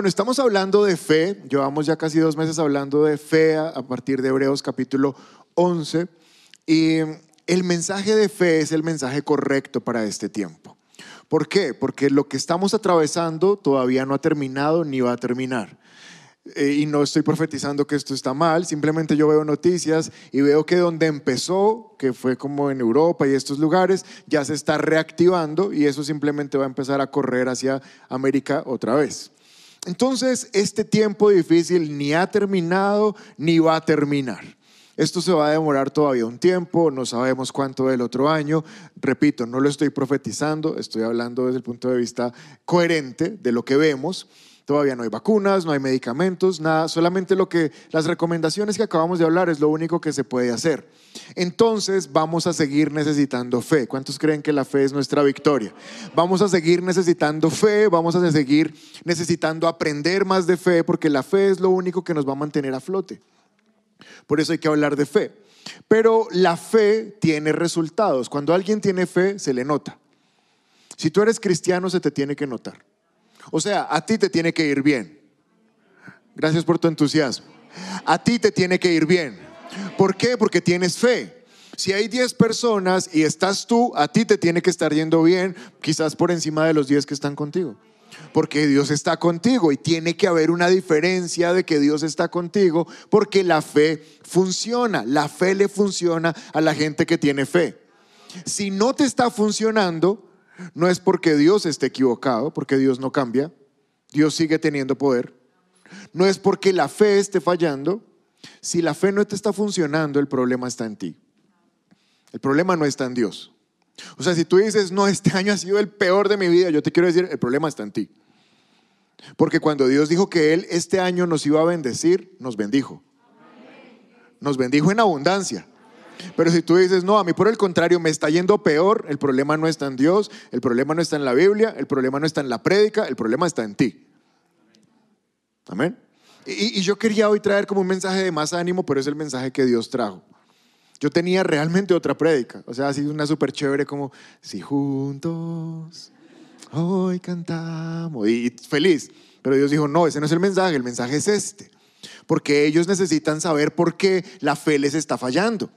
Bueno, estamos hablando de fe, llevamos ya casi dos meses hablando de fe a, partir de Hebreos capítulo 11 y el mensaje de fe es el mensaje correcto para este tiempo. ¿Por qué? Porque lo que estamos atravesando todavía no ha terminado ni va a terminar. Eh, y no estoy profetizando que esto está mal, simplemente yo veo noticias y veo que donde empezó, que fue como en Europa y estos lugares, ya se está reactivando y eso simplemente va a empezar a correr hacia América otra vez. Entonces, este tiempo difícil ni ha terminado ni va a terminar. Esto se va a demorar todavía un tiempo, no sabemos cuánto del otro año. Repito, no lo estoy profetizando, estoy hablando desde el punto de vista coherente de lo que vemos. Todavía no hay vacunas, no hay medicamentos, nada, solamente lo que las recomendaciones que acabamos de hablar es lo único que se puede hacer. Entonces vamos a seguir necesitando fe. ¿Cuántos creen que la fe es nuestra victoria? Vamos a seguir necesitando fe, vamos a seguir necesitando aprender más de fe porque la fe es lo único que nos va a mantener a flote. Por eso hay que hablar de fe. Pero la fe tiene resultados. Cuando alguien tiene fe, se le nota. Si tú eres cristiano, se te tiene que notar. O sea, a ti te tiene que ir bien. Gracias por tu entusiasmo. A ti te tiene que ir bien. ¿Por qué? Porque tienes fe. Si hay 10 personas y estás tú, a ti te tiene que estar yendo bien, quizás por encima de los 10 que están contigo. Porque Dios está contigo y tiene que haber una diferencia de que Dios está contigo porque la fe funciona. La fe le funciona a la gente que tiene fe. Si no te está funcionando, no es porque Dios esté equivocado, porque Dios no cambia, Dios sigue teniendo poder. No es porque la fe esté fallando. Si la fe no te está funcionando, el problema está en ti. El problema no está en Dios. O sea, si tú dices, no, este año ha sido el peor de mi vida, yo te quiero decir, el problema está en ti. Porque cuando Dios dijo que Él este año nos iba a bendecir, nos bendijo. Nos bendijo en abundancia. Pero si tú dices, no, a mí por el contrario me está yendo peor, el problema no está en Dios, el problema no está en la Biblia, el problema no está en la prédica, el problema está en ti. Amén. Y, yo quería hoy traer como un mensaje de más ánimo, pero es el mensaje que Dios trajo. Yo tenía realmente otra prédica, o sea, así una súper chévere como, si juntos hoy cantamos, y feliz. Pero Dios dijo, no, ese no es el mensaje, el mensaje es este. Porque ellos necesitan saber por qué la fe les está fallando.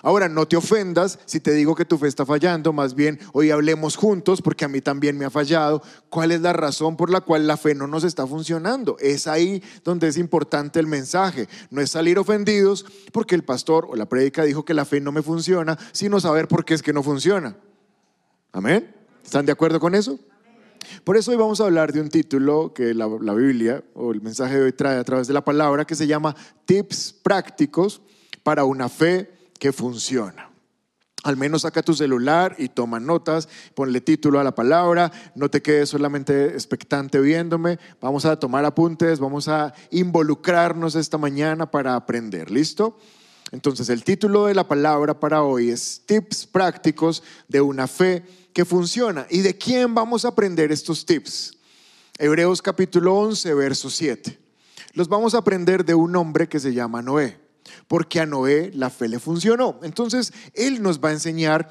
Ahora, no te ofendas si te digo que tu fe está fallando, más bien hoy hablemos juntos porque a mí también me ha fallado. ¿Cuál es la razón por la cual la fe no nos está funcionando? Es ahí donde es importante el mensaje. No es salir ofendidos porque el pastor o la prédica dijo que la fe no me funciona, sino saber por qué es que no funciona. Amén. ¿Están de acuerdo con eso? Por eso hoy vamos a hablar de un título que la, la Biblia o el mensaje de hoy trae a través de la palabra que se llama Tips prácticos para una fe que funciona. Al menos saca tu celular y toma notas, ponle título a la palabra, no te quedes solamente expectante viéndome, vamos a tomar apuntes, vamos a involucrarnos esta mañana para aprender, ¿listo? Entonces el título de la palabra para hoy es Tips prácticos de una fe que funciona. ¿Y de quién vamos a aprender estos tips? Hebreos capítulo 11, verso 7. Los vamos a aprender de un hombre que se llama Noé porque a Noé la fe le funcionó. Entonces, Él nos va a enseñar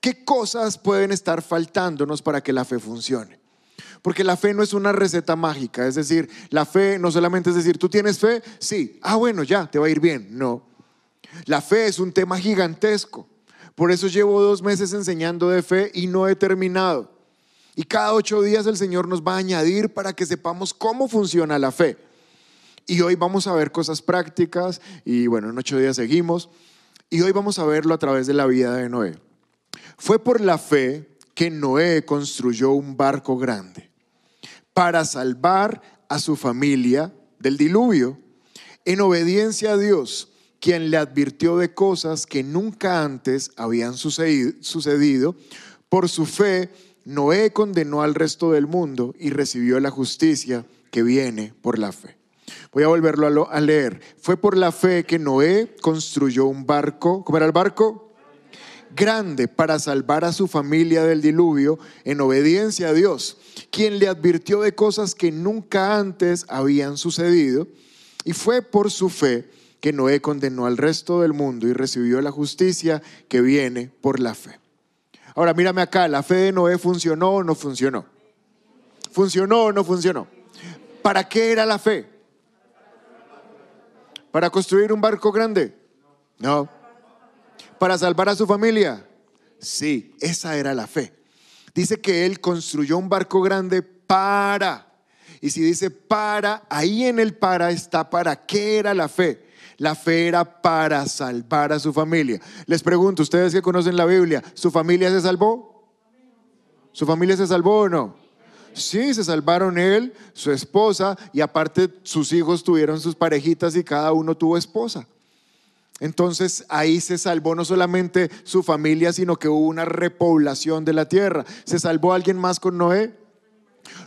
qué cosas pueden estar faltándonos para que la fe funcione. Porque la fe no es una receta mágica, es decir, la fe no solamente es decir, tú tienes fe, sí, ah bueno, ya, te va a ir bien, no. La fe es un tema gigantesco. Por eso llevo dos meses enseñando de fe y no he terminado. Y cada ocho días el Señor nos va a añadir para que sepamos cómo funciona la fe. Y hoy vamos a ver cosas prácticas y bueno, en ocho días seguimos. Y hoy vamos a verlo a través de la vida de Noé. Fue por la fe que Noé construyó un barco grande para salvar a su familia del diluvio en obediencia a Dios, quien le advirtió de cosas que nunca antes habían sucedido. Por su fe, Noé condenó al resto del mundo y recibió la justicia que viene por la fe. Voy a volverlo a, leer. Fue por la fe que Noé construyó un barco. ¿Cómo era el barco? grande para salvar a su familia del diluvio en obediencia a Dios, quien le advirtió de cosas que nunca antes habían sucedido, y fue por su fe que Noé condenó al resto del mundo y recibió la justicia que viene por la fe. Ahora mírame acá, ¿la fe de Noé funcionó o no funcionó? ¿Funcionó o no funcionó? ¿Para qué era la fe? ¿Para construir un barco grande? No. ¿Para salvar a su familia? Sí, esa era la fe. Dice que él construyó un barco grande para. Y si dice para, ahí en el para está para qué era la fe. La fe era para salvar a su familia. Les pregunto, ustedes que conocen la Biblia, ¿su familia se salvó? ¿Su familia se salvó o no? Sí, se salvaron él, su esposa y aparte sus hijos tuvieron sus parejitas y cada uno tuvo esposa. Entonces ahí se salvó no solamente su familia, sino que hubo una repoblación de la tierra. ¿Se salvó alguien más con Noé?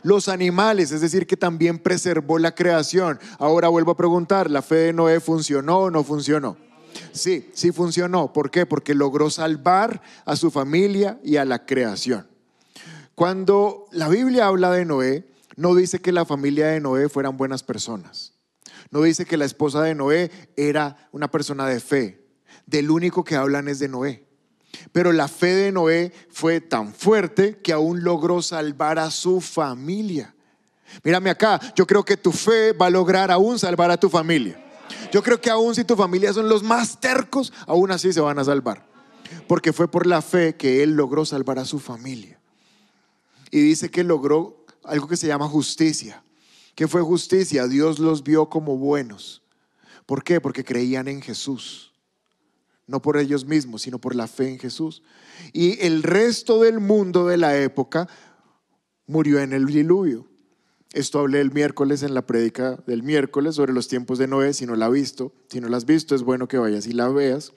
Los animales, es decir, que también preservó la creación. Ahora vuelvo a preguntar, ¿la fe de Noé funcionó o no funcionó? Sí, sí funcionó. ¿Por qué? Porque logró salvar a su familia y a la creación. Cuando la Biblia habla de Noé, no dice que la familia de Noé fueran buenas personas. No dice que la esposa de Noé era una persona de fe. Del único que hablan es de Noé. Pero la fe de Noé fue tan fuerte que aún logró salvar a su familia. Mírame acá, yo creo que tu fe va a lograr aún salvar a tu familia. Yo creo que aún si tu familia son los más tercos, aún así se van a salvar. Porque fue por la fe que él logró salvar a su familia. Y dice que logró algo que se llama justicia. ¿Qué fue justicia? Dios los vio como buenos. ¿Por qué? Porque creían en Jesús no por ellos mismos, sino por la fe en Jesús. Y el resto del mundo de la época murió en el diluvio. Esto hablé el miércoles en la prédica del miércoles sobre los tiempos de Noé. Si no la has visto, si no la has visto, es bueno que vayas y la veas.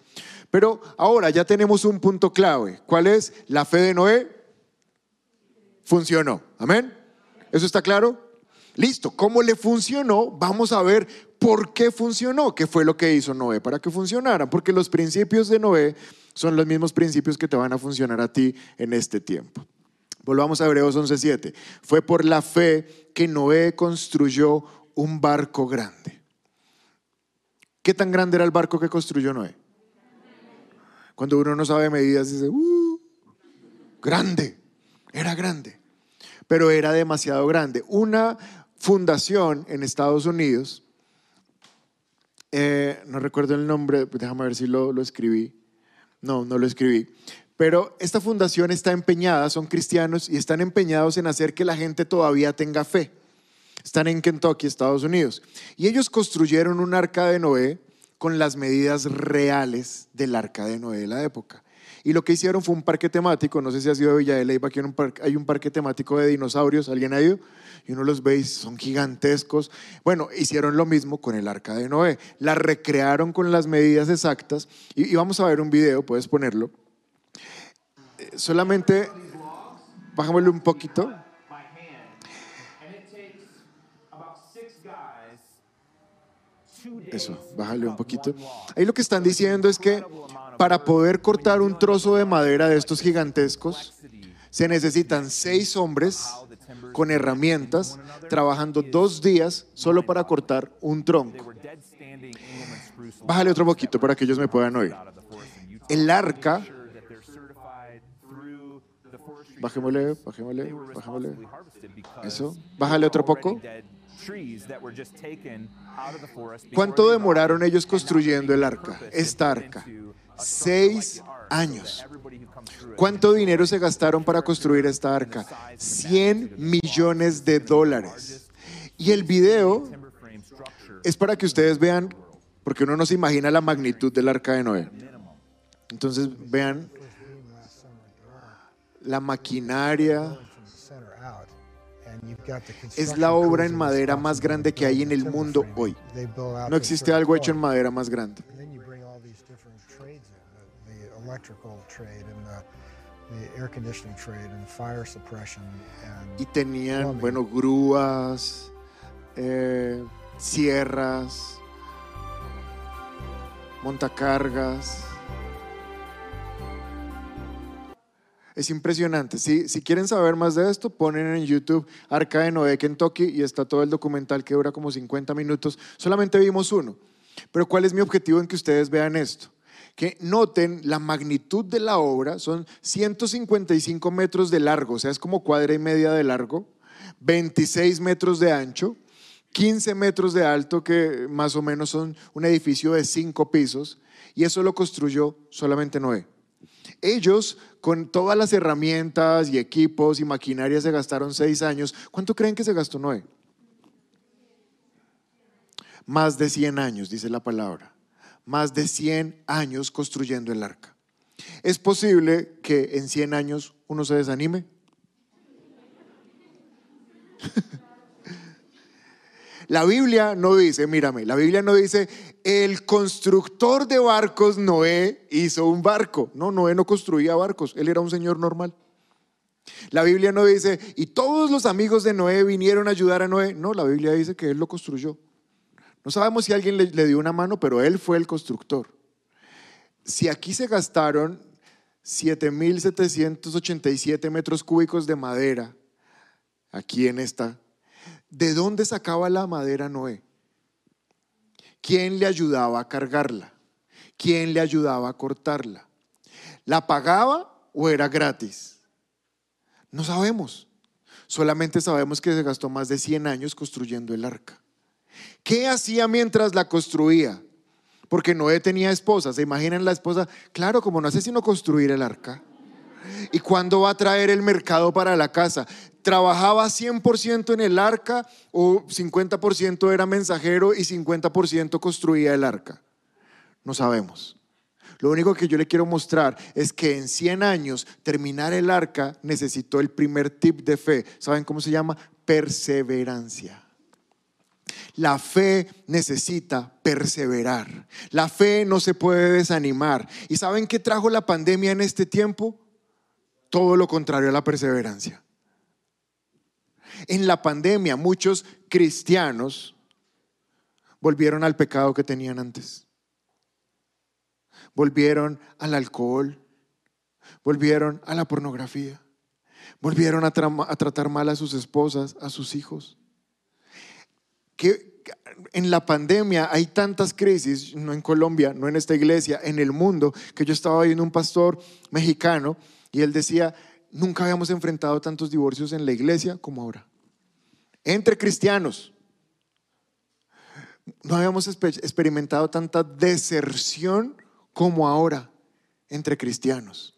Pero ahora ya tenemos un punto clave. ¿Cuál es? La fe de Noé funcionó. Amén. ¿Eso está claro? Listo. ¿Cómo le funcionó? Vamos a ver por qué funcionó, qué fue lo que hizo Noé para que funcionara, porque los principios de Noé son los mismos principios que te van a funcionar a ti en este tiempo. Volvamos a Hebreos 11:7. Fue por la fe que Noé construyó un barco grande. ¿Qué tan grande era el barco que construyó Noé? Cuando uno no sabe medidas, dice, uh, grande, era grande, pero era demasiado grande. Una fundación en Estados Unidos eh, no recuerdo el nombre, déjame ver si lo, lo escribí. No, no lo escribí. Pero esta fundación está empeñada, son cristianos y están empeñados en hacer que la gente todavía tenga fe. Están en Kentucky, Estados Unidos. Y ellos construyeron un arca de Noé con las medidas reales del arca de Noé de la época. Y lo que hicieron fue un parque temático, no sé si ha sido Villa de Leyva, aquí hay un parque temático de dinosaurios, ¿alguien ha ido? Y uno los ve son gigantescos. Bueno, hicieron lo mismo con el arca de Noé, la recrearon con las medidas exactas y, vamos a ver un video, puedes ponerlo. Eh, solamente, bájamelo un poquito. Eso, bájale un poquito. Ahí lo que están diciendo es que para poder cortar un trozo de madera de estos gigantescos, se necesitan seis hombres con herramientas, trabajando dos días solo para cortar un tronco. Bájale otro poquito para que ellos me puedan oír. El arca, bajémosle, bajémosle, bajémosle. Eso, bájale otro poco. ¿Cuánto demoraron ellos construyendo el arca? Esta arca. Seis años. ¿Cuánto dinero se gastaron para construir esta arca? 100 millones de dólares. Y el video es para que ustedes vean, porque uno no se imagina la magnitud del arca de Noé. Entonces vean la maquinaria. Es la obra en madera más grande que hay en el mundo hoy. No existe algo hecho en madera más grande y tenían, bueno, grúas, eh, sierras, montacargas. Es impresionante. Si, si quieren saber más de esto, ponen en YouTube Arca de Noé, Kentucky, y está todo el documental que dura como 50 minutos. Solamente vimos uno. Pero ¿cuál es mi objetivo en que ustedes vean esto? Que noten la magnitud de la obra, son 155 metros de largo, o sea, es como cuadra y media de largo, 26 metros de ancho 15 metros de alto, que más o menos son un edificio de cinco pisos, y eso lo construyó solamente Noé. Ellos, con todas las herramientas y equipos y maquinaria, se gastaron seis años. ¿Cuánto creen que se gastó Noé? Más de 100 años, dice la palabra. Más de 100 años construyendo el arca. ¿Es posible que en 100 años uno se desanime? La Biblia no dice, mírame, la Biblia no dice, el constructor de barcos Noé hizo un barco. No, Noé no construía barcos, él era un señor normal. La Biblia no dice, y todos los amigos de Noé vinieron a ayudar a Noé. No, la Biblia dice que él lo construyó. No sabemos si alguien le, dio una mano, pero él fue el constructor. Si aquí se gastaron 7.787 metros cúbicos de madera, aquí en esta, ¿de dónde sacaba la madera Noé? ¿Quién le ayudaba a cargarla? ¿Quién le ayudaba a cortarla? ¿La pagaba o era gratis? No sabemos. Solamente sabemos que se gastó más de 100 años construyendo el arca. ¿Qué hacía mientras la construía? Porque Noé tenía esposa. ¿Se imaginan la esposa? Claro, como no hace sino construir el arca. ¿Y cuándo va a traer el mercado para la casa? ¿Trabajaba 100% en el arca o 50% era mensajero y 50% construía el arca? No sabemos. Lo único que yo le quiero mostrar es que en 100 años terminar el arca necesitó el primer tip de fe. ¿Saben cómo se llama? Perseverancia. La fe necesita perseverar. La fe no se puede desanimar. ¿Y saben qué trajo la pandemia en este tiempo? Todo lo contrario a la perseverancia. En la pandemia muchos cristianos volvieron al pecado que tenían antes. Volvieron al alcohol, volvieron a la pornografía, volvieron a, tratar mal a sus esposas, a sus hijos que en la pandemia hay tantas crisis, no en Colombia, no en esta iglesia, en el mundo, que yo estaba viendo un pastor mexicano y él decía, nunca habíamos enfrentado tantos divorcios en la iglesia como ahora. Entre cristianos. No habíamos experimentado tanta deserción como ahora entre cristianos.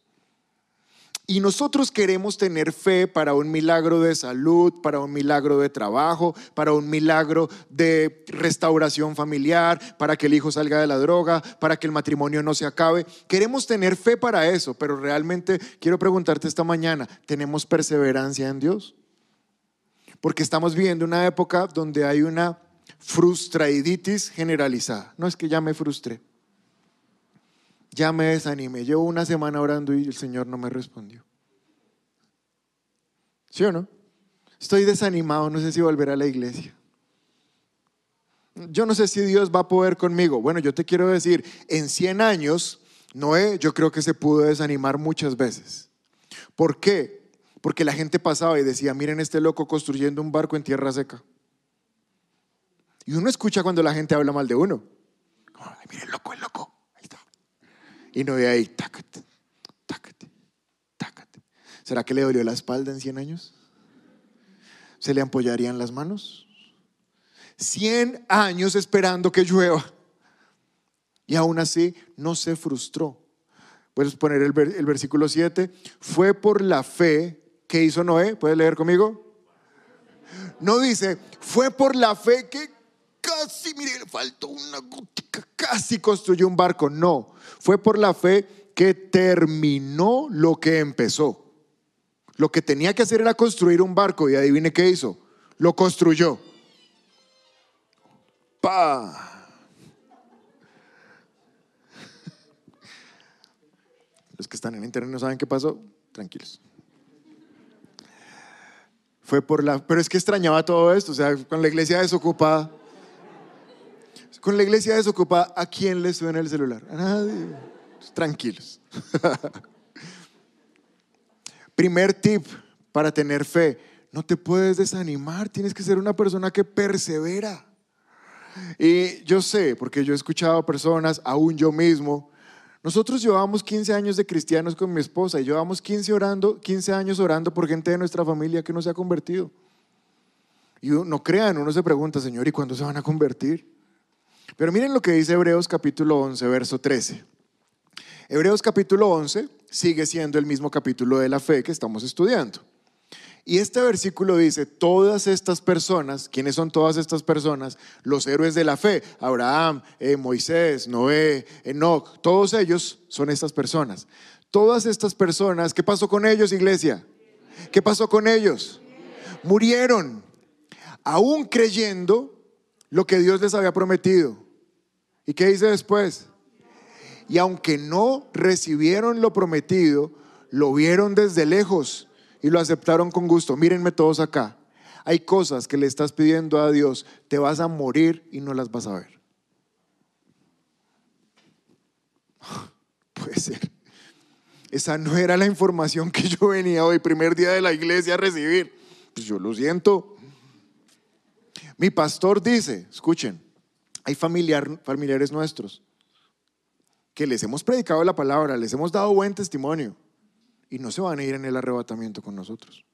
Y nosotros queremos tener fe para un milagro de salud, para un milagro de trabajo, para un milagro de restauración familiar, para que el hijo salga de la droga, para que el matrimonio no se acabe. Queremos tener fe para eso, pero realmente quiero preguntarte esta mañana, ¿tenemos perseverancia en Dios? Porque estamos viviendo una época donde hay una frustraiditis generalizada. No es que ya me frustré ya me desanimé. Llevo una semana orando y el Señor no me respondió. ¿Sí o no? Estoy desanimado, no sé si volver a la iglesia. Yo no sé si Dios va a poder conmigo. Bueno, yo te quiero decir, en 100 años, Noé yo creo que se pudo desanimar muchas veces. ¿Por qué? Porque la gente pasaba y decía, miren este loco construyendo un barco en tierra seca. Y uno escucha cuando la gente habla mal de uno. miren, loco, el loco. Y no ve ahí, tácate, tácate, tácate. ¿Será que le dolió la espalda en 100 años? ¿Se le ampollarían las manos? 100 años esperando que llueva. Y aún así no se frustró. Puedes poner el, versículo 7. Fue por la fe que hizo Noé. ¿Puedes leer conmigo? No dice, fue por la fe que casi, mire, faltó una gotica, casi construyó un barco. No, fue por la fe que terminó lo que empezó. Lo que tenía que hacer era construir un barco y adivine qué hizo. Lo construyó. Pa. Los que están en internet no saben qué pasó, tranquilos. Fue por la, pero es que extrañaba todo esto, o sea, con la iglesia desocupada. Con la iglesia desocupada, ¿a quién le suena el celular? A nadie. Tranquilos. Primer tip para tener fe. No te puedes desanimar, tienes que ser una persona que persevera. Y yo sé, porque yo he escuchado a personas, aún yo mismo, nosotros llevamos 15 años de cristianos con mi esposa y llevamos 15, orando, 15 años orando por gente de nuestra familia que no se ha convertido. Y no crean, uno se pregunta, Señor, ¿y cuándo se van a convertir? Pero miren lo que dice Hebreos capítulo 11, verso 13. Hebreos capítulo 11 sigue siendo el mismo capítulo de la fe que estamos estudiando. Y este versículo dice, todas estas personas, ¿quiénes son todas estas personas? Los héroes de la fe, Abraham, eh, Moisés, Noé, Enoch, todos ellos son estas personas. Todas estas personas, ¿qué pasó con ellos, iglesia? ¿Qué pasó con ellos? Murieron, aún creyendo lo que Dios les había prometido. ¿Y qué dice después? Y aunque no recibieron lo prometido, lo vieron desde lejos y lo aceptaron con gusto. Mírenme todos acá. Hay cosas que le estás pidiendo a Dios, te vas a morir y no las vas a ver. Puede ser. Esa no era la información que yo venía hoy, primer día de la iglesia, a recibir. Pues yo lo siento. Mi pastor dice, escuchen, hay familiar, familiares nuestros que les hemos predicado la palabra, les hemos dado buen testimonio y no se van a ir en el arrebatamiento con nosotros.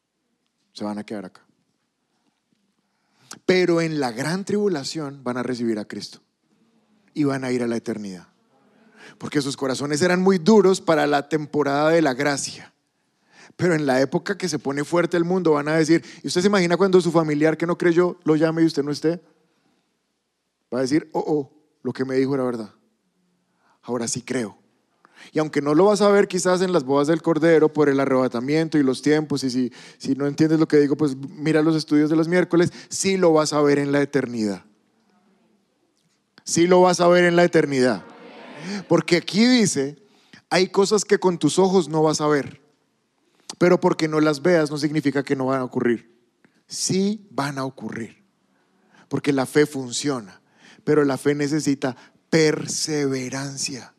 Se van a quedar acá. Pero en la gran tribulación van a recibir a Cristo y van a ir a la eternidad. Porque sus corazones eran muy duros para la temporada de la gracia. Pero en la época que se pone fuerte el mundo van a decir, ¿y usted se imagina cuando su familiar que no creyó lo llame y usted no esté? Va a decir, oh, oh, lo que me dijo era verdad. Ahora sí creo. Y aunque no lo vas a ver quizás en las bodas del Cordero por el arrebatamiento y los tiempos, y si, si no entiendes lo que digo, pues mira los estudios de los miércoles, sí lo vas a ver en la eternidad. Sí lo vas a ver en la eternidad. Porque aquí dice, hay cosas que con tus ojos no vas a ver, pero porque no las veas no significa que no van a ocurrir. Sí van a ocurrir, porque la fe funciona, pero la fe necesita perseverancia.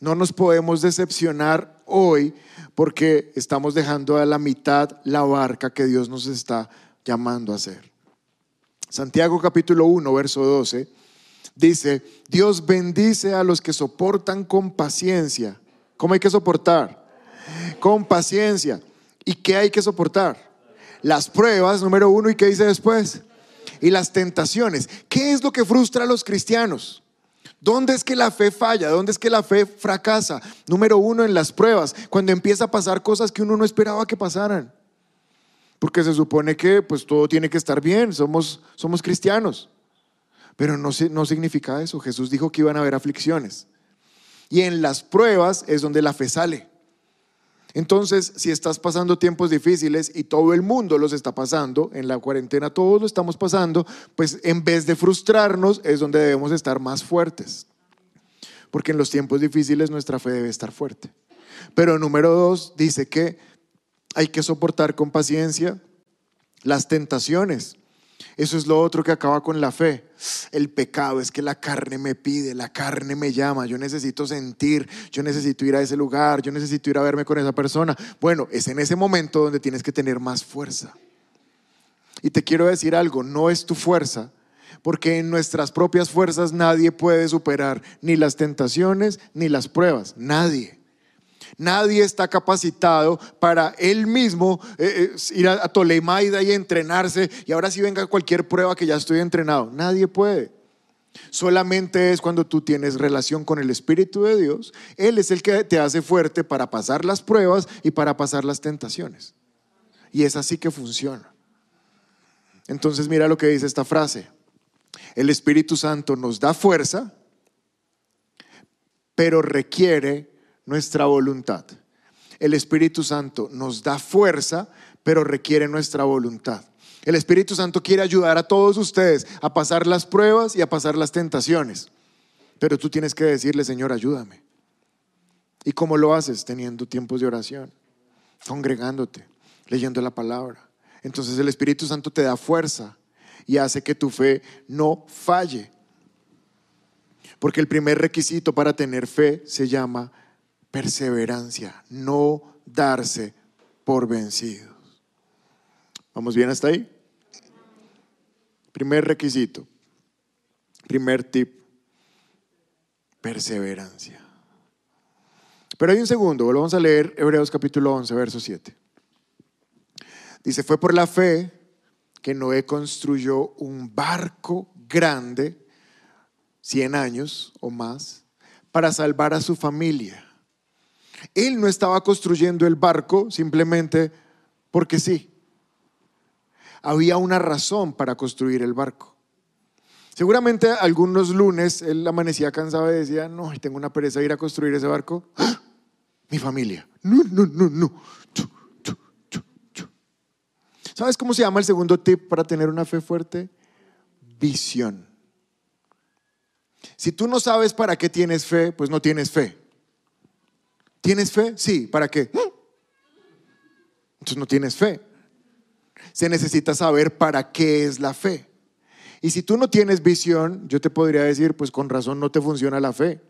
No nos podemos decepcionar hoy porque estamos dejando a la mitad la barca que Dios nos está llamando a hacer. Santiago capítulo 1, verso 12, dice, Dios bendice a los que soportan con paciencia. ¿Cómo hay que soportar? Con paciencia. ¿Y qué hay que soportar? Las pruebas, número uno, ¿y qué dice después? Y las tentaciones. ¿Qué es lo que frustra a los cristianos? ¿Dónde es que la fe falla? ¿Dónde es que la fe fracasa? Número uno, en las pruebas, cuando empieza a pasar cosas que uno no esperaba que pasaran. Porque se supone que pues todo tiene que estar bien, somos, somos cristianos. Pero no, no significa eso. Jesús dijo que iban a haber aflicciones. Y en las pruebas es donde la fe sale. Entonces, si estás pasando tiempos difíciles y todo el mundo los está pasando, en la cuarentena todos lo estamos pasando, pues en vez de frustrarnos es donde debemos estar más fuertes. Porque en los tiempos difíciles nuestra fe debe estar fuerte. Pero número dos dice que hay que soportar con paciencia las tentaciones. Eso es lo otro que acaba con la fe. El pecado es que la carne me pide, la carne me llama, yo necesito sentir, yo necesito ir a ese lugar, yo necesito ir a verme con esa persona. Bueno, es en ese momento donde tienes que tener más fuerza. Y te quiero decir algo, no es tu fuerza, porque en nuestras propias fuerzas nadie puede superar ni las tentaciones ni las pruebas, nadie. Nadie está capacitado para él mismo eh, eh, ir a, Tolemaida y entrenarse y ahora si venga cualquier prueba que ya estoy entrenado. Nadie puede. Solamente es cuando tú tienes relación con el Espíritu de Dios. Él es el que te hace fuerte para pasar las pruebas y para pasar las tentaciones. Y es así que funciona. Entonces mira lo que dice esta frase. El Espíritu Santo nos da fuerza, pero requiere nuestra voluntad. El Espíritu Santo nos da fuerza, pero requiere nuestra voluntad. El Espíritu Santo quiere ayudar a todos ustedes a pasar las pruebas y a pasar las tentaciones. Pero tú tienes que decirle, Señor, ayúdame. ¿Y cómo lo haces? Teniendo tiempos de oración, congregándote, leyendo la palabra. Entonces el Espíritu Santo te da fuerza y hace que tu fe no falle. Porque el primer requisito para tener fe se llama perseverancia, no darse por vencidos. ¿Vamos bien hasta ahí? Primer requisito, primer tip, perseverancia. Pero hay un segundo, volvamos a leer Hebreos capítulo 11, verso 7. Dice, fue por la fe que Noé construyó un barco grande, 100 años o más, para salvar a su familia. Él no estaba construyendo el barco simplemente porque sí. Había una razón para construir el barco. Seguramente algunos lunes él amanecía cansado y decía, no, tengo una pereza de ir a construir ese barco. ¡Ah! Mi familia. ¿Sabes cómo se llama el segundo tip para tener una fe fuerte? Visión. Si tú no sabes para qué tienes fe, pues no tienes fe. ¿Tienes fe? Sí. ¿Para qué? Entonces no tienes fe. Se necesita saber para qué es la fe. Y si tú no tienes visión, yo te podría decir, pues con razón no te funciona la fe.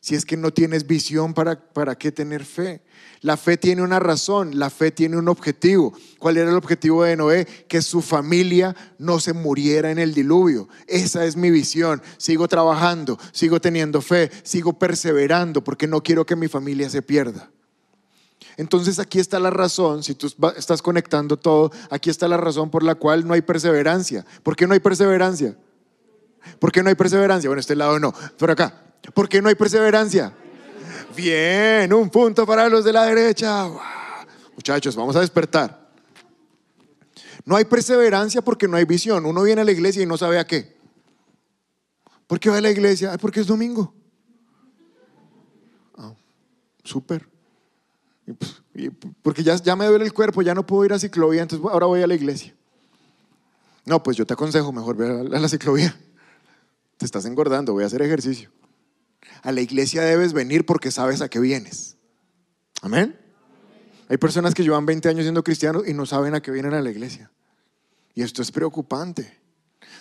Si es que no tienes visión, ¿para, ¿para qué tener fe? La fe tiene una razón, la fe tiene un objetivo. ¿Cuál era el objetivo de Noé? Que su familia no se muriera en el diluvio. Esa es mi visión. Sigo trabajando, sigo teniendo fe, sigo perseverando porque no quiero que mi familia se pierda. Entonces aquí está la razón, si tú estás conectando todo, aquí está la razón por la cual no hay perseverancia. ¿Por qué no hay perseverancia? ¿Por qué no hay perseverancia? Bueno, este lado no, por acá. ¿Por qué no hay perseverancia? Bien, un punto para los de la derecha. Muchachos, vamos a despertar. No hay perseverancia porque no hay visión. Uno viene a la iglesia y no sabe a qué. ¿Por qué va a la iglesia? Porque es domingo. Ah, súper. Pues, porque ya, me duele el cuerpo, ya no puedo ir a ciclovía, entonces ahora voy a la iglesia. No, pues yo te aconsejo mejor ver a la ciclovía. Te estás engordando, voy a hacer ejercicio. A la iglesia debes venir porque sabes a qué vienes. Amén. Hay personas que llevan 20 años siendo cristianos y no saben a qué vienen a la iglesia. Y esto es preocupante.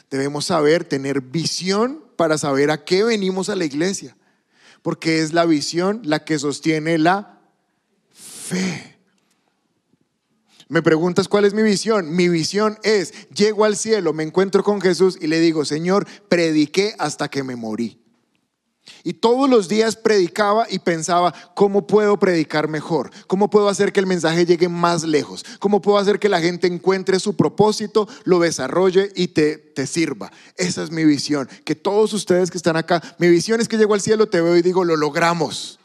Debemos saber, tener visión para saber a qué venimos a la iglesia. Porque es la visión la que sostiene la fe. Me preguntas cuál es mi visión. Mi visión es, llego al cielo, me encuentro con Jesús y le digo, Señor, prediqué hasta que me morí. Y todos los días predicaba y pensaba, ¿cómo puedo predicar mejor? ¿Cómo puedo hacer que el mensaje llegue más lejos? ¿Cómo puedo hacer que la gente encuentre su propósito, lo desarrolle y te, sirva? Esa es mi visión. Que todos ustedes que están acá, mi visión es que llego al cielo, te veo y digo, lo logramos.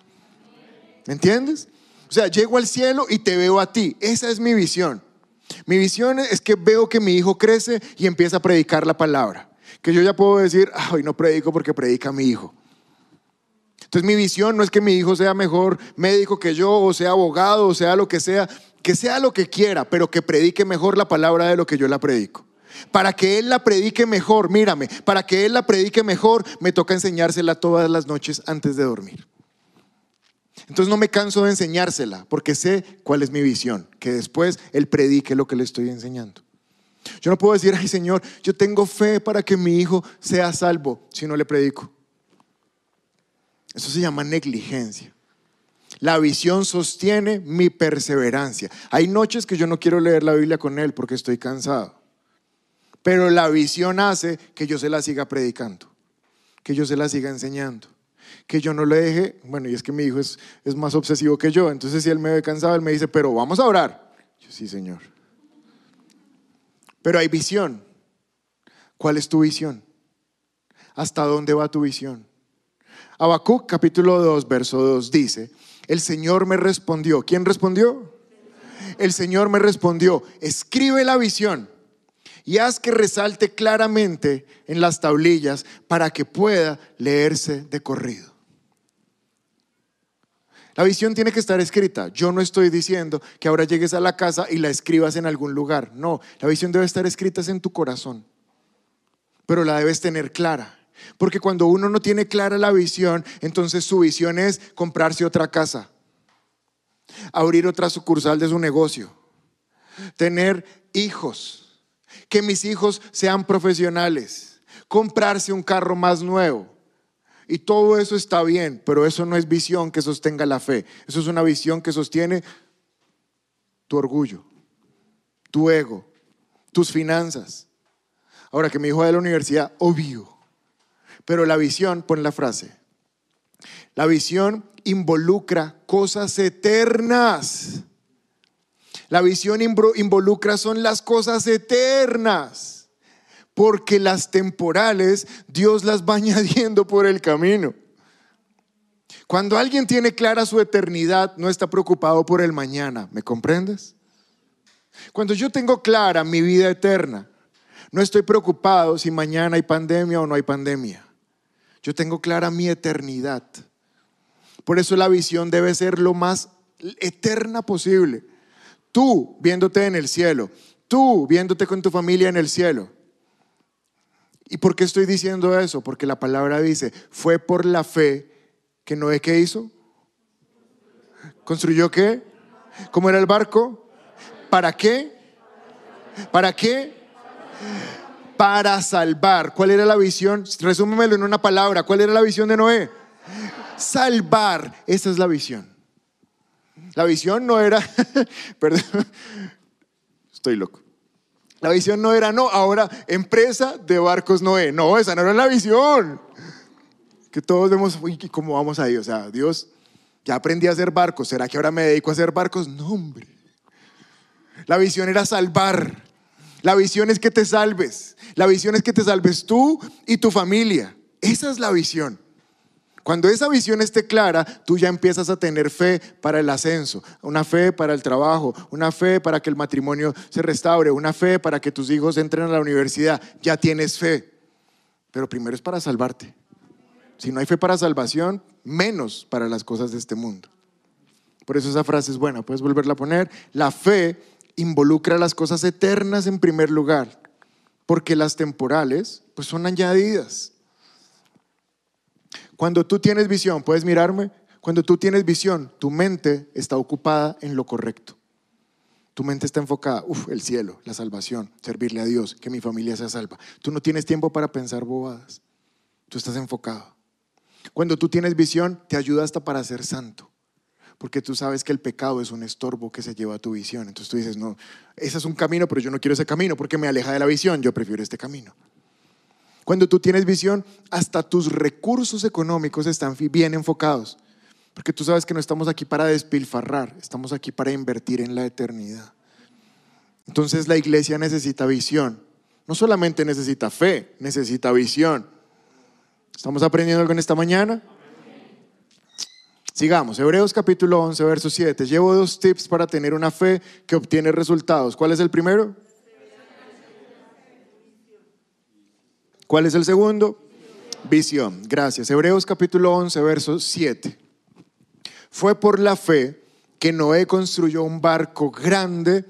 ¿Me entiendes? O sea, llego al cielo y te veo a ti. Esa es mi visión. Mi visión es que veo que mi hijo crece y empieza a predicar la palabra. Que yo ya puedo decir, hoy no predico porque predica mi hijo. Entonces mi visión no es que mi hijo sea mejor médico que yo, o sea abogado, o sea lo que sea, que sea lo que quiera, pero que predique mejor la palabra de lo que yo la predico. Para que él la predique mejor, mírame, para que él la predique mejor, me toca enseñársela todas las noches antes de dormir. Entonces no me canso de enseñársela porque sé cuál es mi visión, que después Él predique lo que le estoy enseñando. Yo no puedo decir, ay Señor, yo tengo fe para que mi hijo sea salvo si no le predico. Eso se llama negligencia. La visión sostiene mi perseverancia. Hay noches que yo no quiero leer la Biblia con él porque estoy cansado. Pero la visión hace que yo se la siga predicando, que yo se la siga enseñando que yo no le deje, bueno, y es que mi hijo es, es más obsesivo que yo, entonces si él me ve cansado, él me dice, pero vamos a orar. Yo, sí, Señor. Pero hay visión. ¿Cuál es tu visión? ¿Hasta dónde va tu visión? Habacuc capítulo 2, verso 2 dice, el Señor me respondió. ¿Quién respondió? El Señor me respondió, escribe la visión y haz que resalte claramente en las tablillas para que pueda leerse de corrido. La visión tiene que estar escrita. Yo no estoy diciendo que ahora llegues a la casa y la escribas en algún lugar. No, la visión debe estar escrita en tu corazón, pero la debes tener clara. Porque cuando uno no tiene clara la visión, entonces su visión es comprarse otra casa, abrir otra sucursal de su negocio, tener hijos que mis hijos sean profesionales, comprarse un carro más nuevo. Y todo eso está bien, pero eso no es visión que sostenga la fe. Eso es una visión que sostiene tu orgullo, tu ego, tus finanzas. Ahora que mi hijo a la universidad, obvio. Pero la visión, pon la frase. La visión involucra cosas eternas. La visión involucra son las cosas eternas, porque las temporales Dios las va añadiendo por el camino. Cuando alguien tiene clara su eternidad, no está preocupado por el mañana, ¿me comprendes? Cuando yo tengo clara mi vida eterna, no estoy preocupado si mañana hay pandemia o no hay pandemia. Yo tengo clara mi eternidad. Por eso la visión debe ser lo más eterna posible. Tú viéndote en el cielo, tú viéndote con tu familia en el cielo. ¿Y por qué estoy diciendo eso? Porque la palabra dice, fue por la fe que Noé qué hizo? ¿Construyó qué? ¿Cómo era el barco? ¿Para qué? ¿Para qué? Para salvar. ¿Cuál era la visión? Resúmemelo en una palabra. ¿Cuál era la visión de Noé? Salvar. Esa es la visión. La visión no era, perdón, estoy loco. La visión no era, no, ahora empresa de barcos Noé. No, esa no era la visión. Que todos vemos, uy, ¿y ¿cómo vamos ahí? O sea, Dios, ya aprendí a hacer barcos. ¿Será que ahora me dedico a hacer barcos? No, hombre. La visión era salvar. La visión es que te salves. La visión es que te salves tú y tu familia. Esa es la visión. Cuando esa visión esté clara, tú ya empiezas a tener fe para el ascenso, una fe para el trabajo, una fe para que el matrimonio se restaure, una fe para que tus hijos entren a la universidad. Ya tienes fe. Pero primero es para salvarte. Si no hay fe para salvación, menos para las cosas de este mundo. Por eso esa frase es buena, puedes volverla a poner. La fe involucra las cosas eternas en primer lugar, porque las temporales pues son añadidas. Cuando tú tienes visión, puedes mirarme, cuando tú tienes visión, tu mente está ocupada en lo correcto. Tu mente está enfocada, uff, el cielo, la salvación, servirle a Dios, que mi familia sea salva. Tú no tienes tiempo para pensar bobadas. Tú estás enfocado. Cuando tú tienes visión, te ayuda hasta para ser santo. Porque tú sabes que el pecado es un estorbo que se lleva a tu visión. Entonces tú dices, no, ese es un camino, pero yo no quiero ese camino porque me aleja de la visión. Yo prefiero este camino. Cuando tú tienes visión, hasta tus recursos económicos están bien enfocados. Porque tú sabes que no estamos aquí para despilfarrar, estamos aquí para invertir en la eternidad. Entonces la iglesia necesita visión. No solamente necesita fe, necesita visión. ¿Estamos aprendiendo algo en esta mañana? Sigamos, Hebreos capítulo 11, verso 7. Llevo dos tips para tener una fe que obtiene resultados. ¿Cuál es el primero? ¿Cuál es el segundo? Visión. Gracias. Hebreos capítulo 11, verso 7. Fue por la fe que Noé construyó un barco grande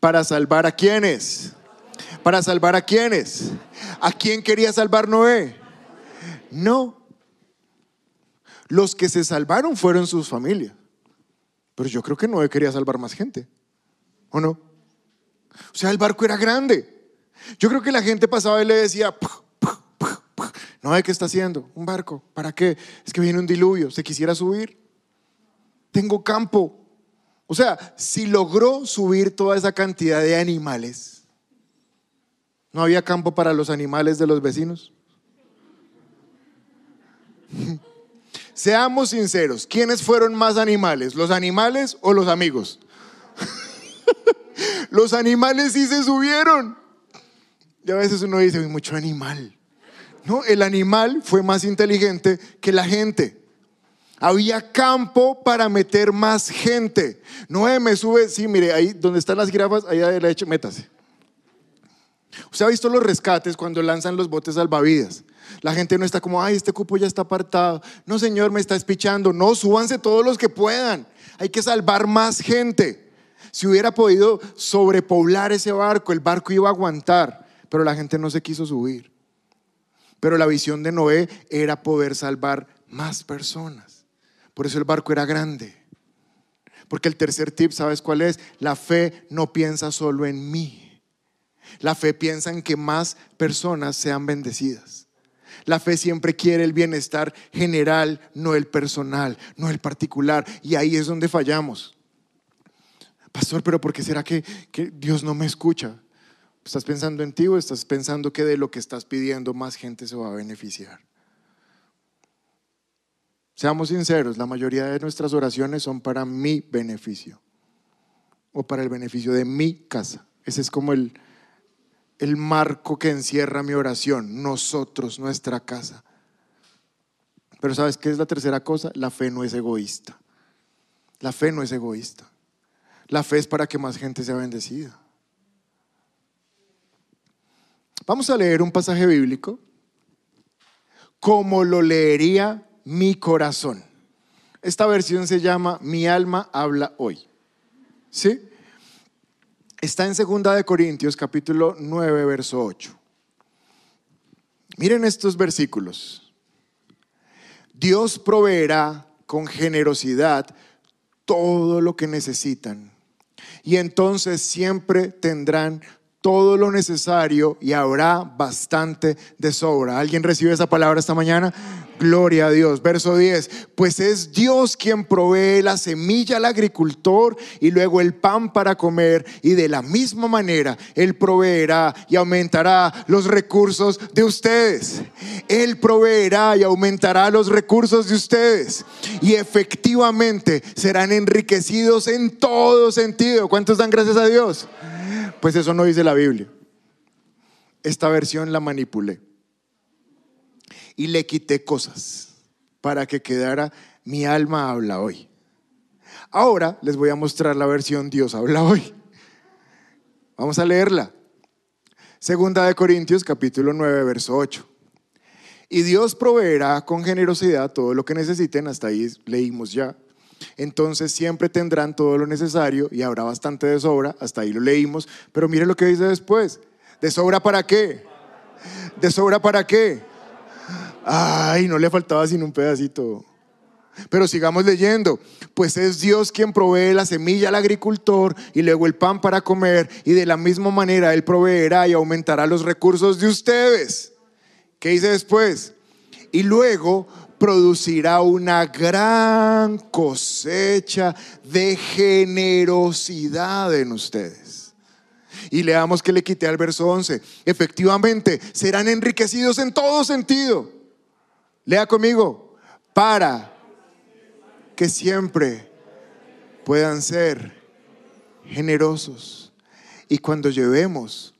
para salvar a quienes. Para salvar a quienes. ¿A quién quería salvar Noé? No. Los que se salvaron fueron sus familias. Pero yo creo que Noé quería salvar más gente. ¿O no? O sea, el barco era grande. Yo creo que la gente pasaba y le decía. Noé, ¿qué está haciendo? Un barco. ¿Para qué? Es que viene un diluvio. ¿Se quisiera subir? Tengo campo. O sea, si logró subir toda esa cantidad de animales, ¿no había campo para los animales de los vecinos? Seamos sinceros, ¿quiénes fueron más animales? ¿Los animales o los amigos? los animales sí se subieron. Y a veces uno dice, "Uy, mucho animal. No, el animal fue más inteligente que la gente. Había campo para meter más gente. Noé me sube, sí, mire, ahí donde están las jirafas, allá de la derecha, métase. Usted ha visto los rescates cuando lanzan los botes salvavidas. La gente no está como, ay, este cupo ya está apartado. No, señor, me está espichando. No, súbanse todos los que puedan. Hay que salvar más gente. Si hubiera podido sobrepoblar ese barco, el barco iba a aguantar, pero la gente no se quiso subir. Pero la visión de Noé era poder salvar más personas. Por eso el barco era grande. Porque el tercer tip, ¿sabes cuál es? La fe no piensa solo en mí. La fe piensa en que más personas sean bendecidas. La fe siempre quiere el bienestar general, no el personal, no el particular. Y ahí es donde fallamos. Pastor, pero ¿por qué será que, Dios no me escucha? ¿Estás pensando en ti o estás pensando que de lo que estás pidiendo más gente se va a beneficiar? Seamos sinceros, la mayoría de nuestras oraciones son para mi beneficio. o para el beneficio de mi casa. Ese es como el, el marco que encierra mi oración, nosotros, nuestra casa. Pero ¿sabes qué es la tercera cosa? La fe no es egoísta. La fe no es egoísta. La fe es para que más gente sea bendecida. Vamos a leer un pasaje bíblico como lo leería mi corazón. Esta versión se llama Mi alma habla hoy. ¿Sí? Está en Segunda de Corintios capítulo 9 verso 8. Miren estos versículos. Dios proveerá con generosidad todo lo que necesitan. Y entonces siempre tendrán todo lo necesario y habrá bastante de sobra. ¿Alguien recibe esa palabra esta mañana? Gloria a Dios. Verso 10. Pues es Dios quien provee la semilla al agricultor y luego el pan para comer. Y de la misma manera, Él proveerá y aumentará los recursos de ustedes. Él proveerá y aumentará los recursos de ustedes. Y efectivamente serán enriquecidos en todo sentido. ¿Cuántos dan gracias a Dios? Pues eso no dice la Biblia. Esta versión la manipulé. Y le quité cosas para que quedara mi alma habla hoy. Ahora les voy a mostrar la versión Dios habla hoy. Vamos a leerla. Segunda de Corintios capítulo 9 verso 8. Y Dios proveerá con generosidad todo lo que necesiten, hasta ahí leímos ya entonces siempre tendrán todo lo necesario y habrá bastante de sobra, hasta ahí lo leímos, pero mire lo que dice después, ¿de sobra para qué? ¿De sobra para qué? Ay, no le faltaba sino un pedacito. Pero sigamos leyendo, pues es Dios quien provee la semilla al agricultor y luego el pan para comer y de la misma manera Él proveerá y aumentará los recursos de ustedes. ¿Qué dice después? Y luego producirá una gran cosecha de generosidad en ustedes. Y leamos que le quité al verso 11. Efectivamente, serán enriquecidos en todo sentido. Lea conmigo. Para que siempre puedan ser generosos. Y cuando llevemos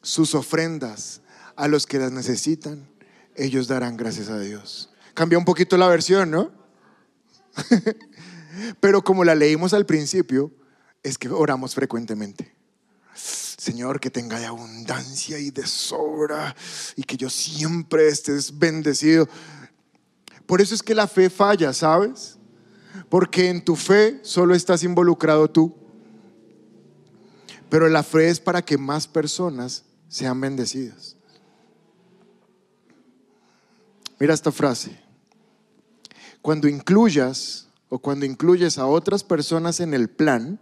sus ofrendas a los que las necesitan, ellos darán gracias a Dios. Cambia un poquito la versión, ¿no? Pero como la leímos al principio, es que oramos frecuentemente. Señor, que tenga abundancia y de sobra y que yo siempre estés bendecido. Por eso es que la fe falla, ¿sabes? Porque en tu fe solo estás involucrado tú. Pero la fe es para que más personas sean bendecidas. Mira esta frase cuando incluyas o cuando incluyes a otras personas en el plan,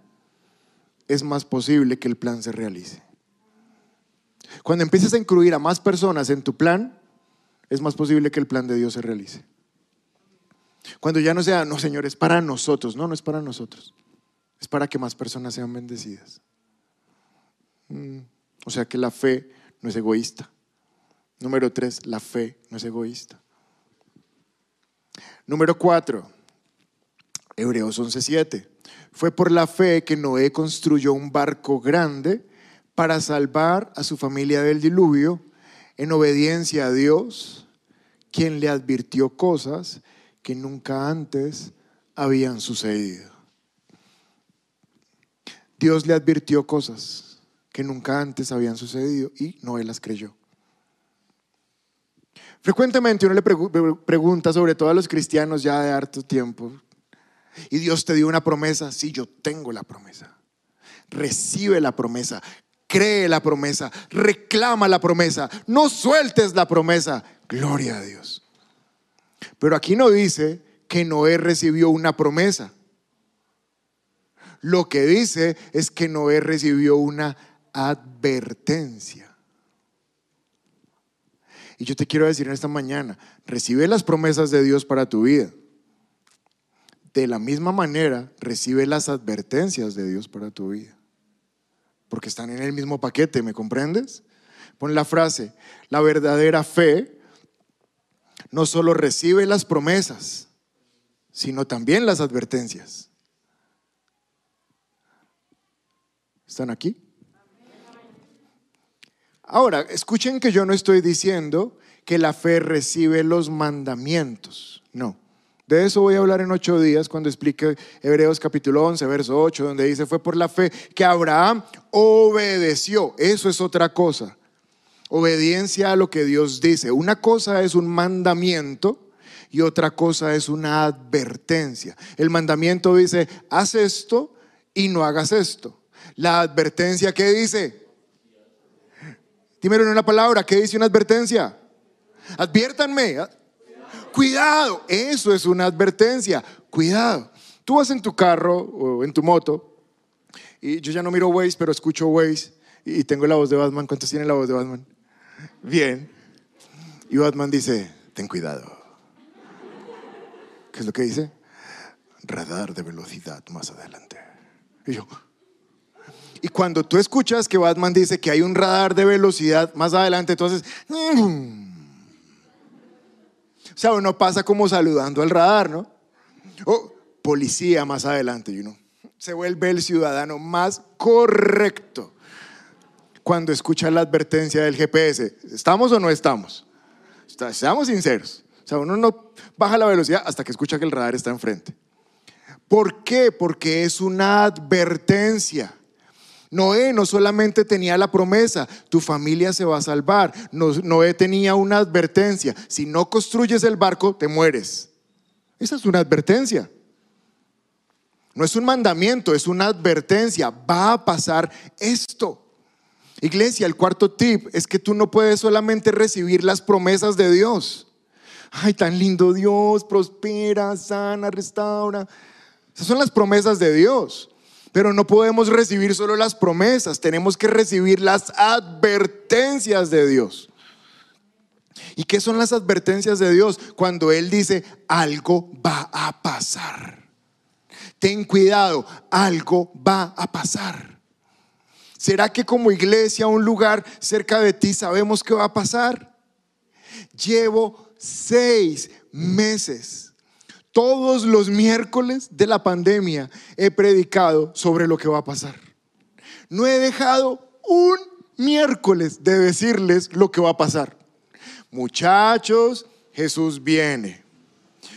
es más posible que el plan se realice. Cuando empieces a incluir a más personas en tu plan, es más posible que el plan de Dios se realice. Cuando ya no sea, no, Señor, es para nosotros. No, no es para nosotros. Es para que más personas sean bendecidas. Mm, o sea que la fe no es egoísta. Número tres, la fe no es egoísta. Número 4, Hebreos 11:7. Fue por la fe que Noé construyó un barco grande para salvar a su familia del diluvio en obediencia a Dios, quien le advirtió cosas que nunca antes habían sucedido. Dios le advirtió cosas que nunca antes habían sucedido y Noé las creyó. Frecuentemente uno le pregunta, sobre todo a los cristianos ya de harto tiempo, y Dios te dio una promesa, sí, yo tengo la promesa. Recibe la promesa, cree la promesa, reclama la promesa, no sueltes la promesa. Gloria a Dios. Pero aquí no dice que Noé recibió una promesa. Lo que dice es que Noé recibió una advertencia. Y yo te quiero decir en esta mañana, recibe las promesas de Dios para tu vida. De la misma manera, recibe las advertencias de Dios para tu vida. Porque están en el mismo paquete, ¿me comprendes? Pon la frase, la verdadera fe no solo recibe las promesas, sino también las advertencias. ¿Están aquí? Ahora, escuchen que yo no estoy diciendo que la fe recibe los mandamientos. No. De eso voy a hablar en ocho días cuando explique Hebreos capítulo 11, verso 8, donde dice, fue por la fe que Abraham obedeció. Eso es otra cosa. Obediencia a lo que Dios dice. Una cosa es un mandamiento y otra cosa es una advertencia. El mandamiento dice, haz esto y no hagas esto. La advertencia, ¿qué dice? Dímelo en una palabra, ¿qué dice una advertencia? Adviértanme. Cuidado, eso es una advertencia. Cuidado. Tú vas en tu carro o en tu moto y yo ya no miro Waze, pero escucho Waze y tengo la voz de Batman. ¿Cuántos tienen la voz de Batman? Bien. Y Batman dice, ten cuidado. ¿Qué es lo que dice? Radar de velocidad más adelante. Y yo, y cuando tú escuchas que Batman dice que hay un radar de velocidad más adelante, entonces, mm". o sea, uno pasa como saludando al radar, ¿no? O policía más adelante, y uno se vuelve el ciudadano más correcto cuando escucha la advertencia del GPS. ¿Estamos o no estamos? Seamos sinceros. O sea, uno no baja la velocidad hasta que escucha que el radar está enfrente. ¿Por qué? Porque es una advertencia. Noé no solamente tenía la promesa, tu familia se va a salvar. Noé tenía una advertencia. Si no construyes el barco, te mueres. Esa es una advertencia. No es un mandamiento, es una advertencia. Va a pasar esto. Iglesia, el cuarto tip es que tú no puedes solamente recibir las promesas de Dios. Ay, tan lindo Dios, prospera, sana, restaura. Esas son las promesas de Dios. Pero no podemos recibir solo las promesas, tenemos que recibir las advertencias de Dios. ¿Y qué son las advertencias de Dios? Cuando Él dice, algo va a pasar. Ten cuidado, algo va a pasar. ¿Será que como iglesia, un lugar cerca de ti, sabemos qué va a pasar? Llevo seis meses todos los miércoles de la pandemia he predicado sobre lo que va a pasar. No he dejado un miércoles de decirles lo que va a pasar. Muchachos, Jesús viene.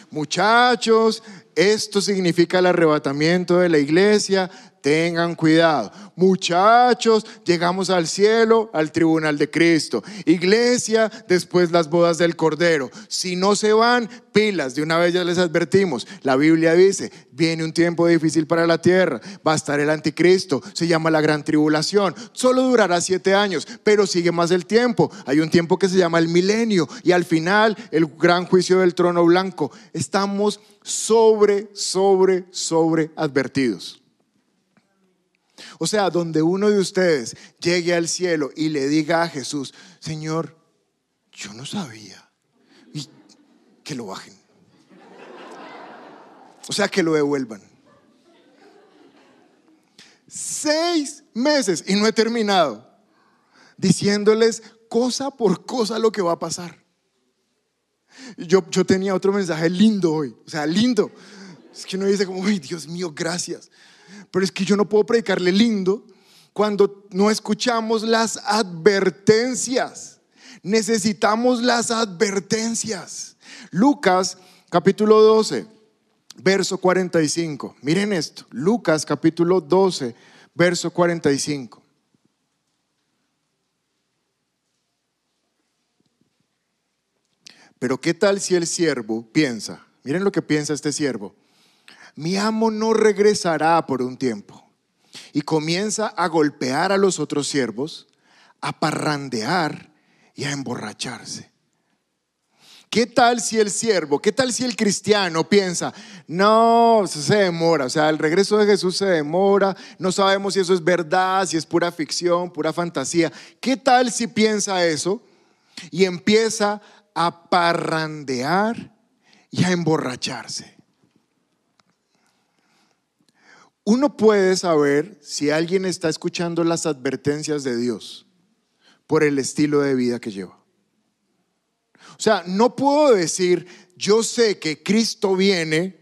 Muchachos, esto significa el arrebatamiento de la iglesia. Tengan cuidado. Muchachos, llegamos al cielo, al tribunal de Cristo. Iglesia, después las bodas del Cordero. Si no se van, pilas, de una vez ya les advertimos. La Biblia dice, viene un tiempo difícil para la tierra. Va a estar el anticristo. Se llama la gran tribulación. Solo durará siete años, pero sigue más el tiempo. Hay un tiempo que se llama el milenio. Y al final, el gran juicio del trono blanco. Estamos sobre, sobre, sobre advertidos. O sea, donde uno de ustedes llegue al cielo y le diga a Jesús, Señor, yo no sabía. Y que lo bajen. O sea, que lo devuelvan. Seis meses y no he terminado diciéndoles cosa por cosa lo que va a pasar. Yo, yo tenía otro mensaje lindo hoy, o sea, lindo. Es que uno dice como, ay, Dios mío, gracias. Pero es que yo no puedo predicarle lindo cuando no escuchamos las advertencias. Necesitamos las advertencias. Lucas capítulo 12, verso 45. Miren esto. Lucas capítulo 12, verso 45. Pero ¿qué tal si el siervo piensa? Miren lo que piensa este siervo mi amo no regresará por un tiempo. Y comienza a golpear a los otros siervos, a parrandear y a emborracharse. ¿Qué tal si el siervo, qué tal si el cristiano piensa, no, se demora, o sea, el regreso de Jesús se demora, no sabemos si eso es verdad, si es pura ficción, pura fantasía. ¿Qué tal si piensa eso y empieza a parrandear y a emborracharse? Uno puede saber si alguien está escuchando las advertencias de Dios por el estilo de vida que lleva. O sea, no puedo decir, yo sé que Cristo viene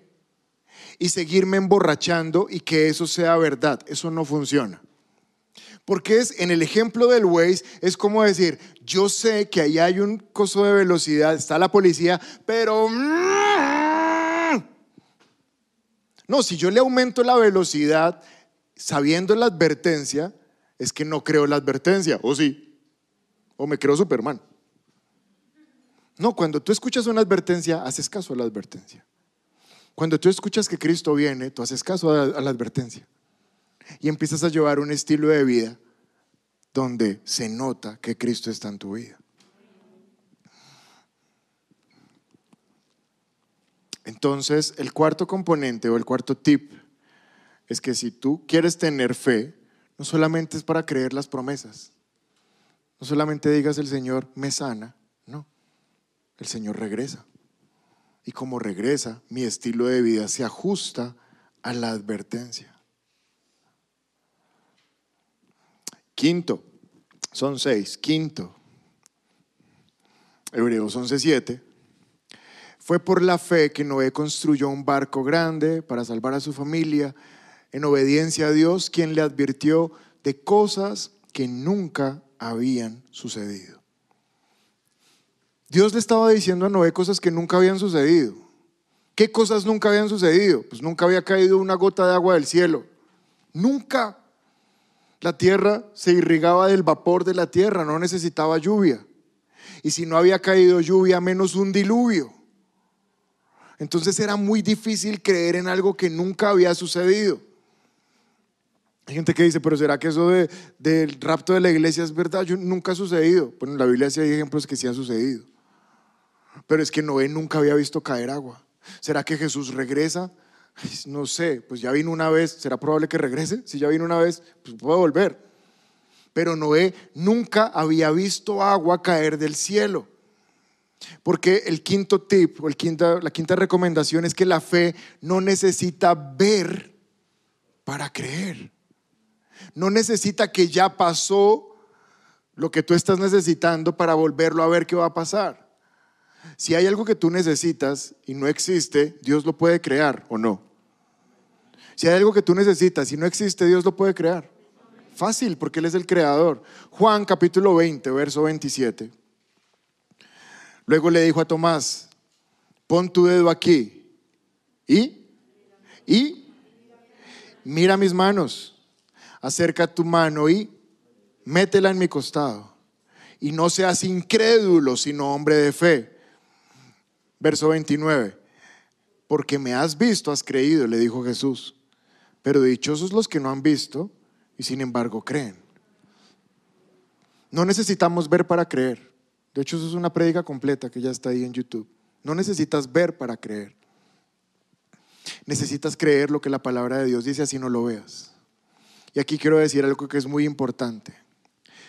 y seguirme emborrachando y que eso sea verdad. Eso no funciona. Porque es en el ejemplo del Waze, es como decir, yo sé que ahí hay un coso de velocidad, está la policía, pero... Mm, no, si yo le aumento la velocidad sabiendo la advertencia, es que no creo la advertencia, o sí, o me creo Superman. No, cuando tú escuchas una advertencia, haces caso a la advertencia. Cuando tú escuchas que Cristo viene, tú haces caso a la, advertencia. Y empiezas a llevar un estilo de vida donde se nota que Cristo está en tu vida. Entonces, el cuarto componente o el cuarto tip es que si tú quieres tener fe, no solamente es para creer las promesas, no solamente digas el Señor me sana, no, el Señor regresa. Y como regresa, mi estilo de vida se ajusta a la advertencia. Quinto, son seis. Quinto, Hebreos 11:7. Fue por la fe que Noé construyó un barco grande para salvar a su familia, en obediencia a Dios, quien le advirtió de cosas que nunca habían sucedido. Dios le estaba diciendo a Noé cosas que nunca habían sucedido. ¿Qué cosas nunca habían sucedido? Pues nunca había caído una gota de agua del cielo. Nunca. La tierra se irrigaba del vapor de la tierra, no necesitaba lluvia. Y si no había caído lluvia, menos un diluvio. Entonces era muy difícil creer en algo que nunca había sucedido. Hay gente que dice, pero ¿será que eso del rapto de la iglesia es verdad? Yo, nunca ha sucedido. Bueno, en la Biblia sí hay ejemplos que sí han sucedido. Pero es que Noé nunca había visto caer agua. ¿Será que Jesús regresa? No sé, pues ya vino una vez, ¿será probable que regrese? Si ya vino una vez, pues puede volver. Pero Noé nunca había visto agua caer del cielo. Porque el quinto tip o el quinta, la quinta recomendación es que la fe no necesita ver para creer. No necesita que ya pasó lo que tú estás necesitando para volverlo a ver qué va a pasar. Si hay algo que tú necesitas y no existe, Dios lo puede crear o no. Si hay algo que tú necesitas y no existe, Dios lo puede crear. Fácil, porque Él es el creador. Juan capítulo 20, verso 27. Luego le dijo a Tomás, pon tu dedo aquí y, y, mira mis manos, acerca tu mano y métela en mi costado. Y no seas incrédulo, sino hombre de fe. Verso 29. Porque me has visto, has creído, le dijo Jesús. Pero dichosos los que no han visto y sin embargo creen. No necesitamos ver para creer. De hecho, eso es una prédica completa que ya está ahí en YouTube. No necesitas ver para creer. Necesitas creer lo que la palabra de Dios dice, así no lo veas. Y aquí quiero decir algo que es muy importante.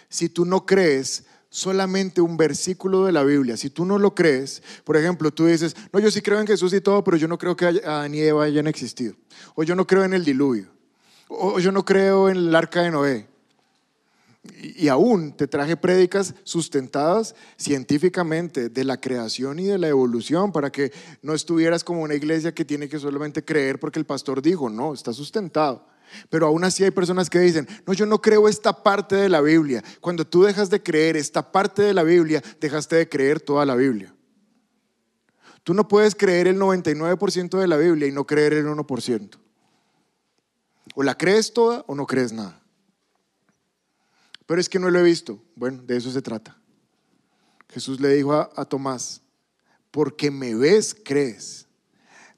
Si tú no crees, solamente un versículo de la Biblia, si tú no lo crees, por ejemplo, tú dices, no, yo sí creo en Jesús y todo, pero yo no creo que Adán y Eva hayan existido, o yo no creo en el diluvio, o yo no creo en el arca de Noé. Y, aún te traje prédicas sustentadas científicamente de la creación y de la evolución para que no estuvieras como una iglesia que tiene que solamente creer porque el pastor dijo, no, está sustentado. Pero aún así hay personas que dicen, no, yo no creo esta parte de la Biblia. Cuando tú dejas de creer esta parte de la Biblia, dejaste de creer toda la Biblia. Tú no puedes creer el 99% de la Biblia y no creer el 1%. O la crees toda o no crees nada. Pero es que no lo he visto. Bueno, de eso se trata. Jesús le dijo a, a Tomás, porque me ves, crees.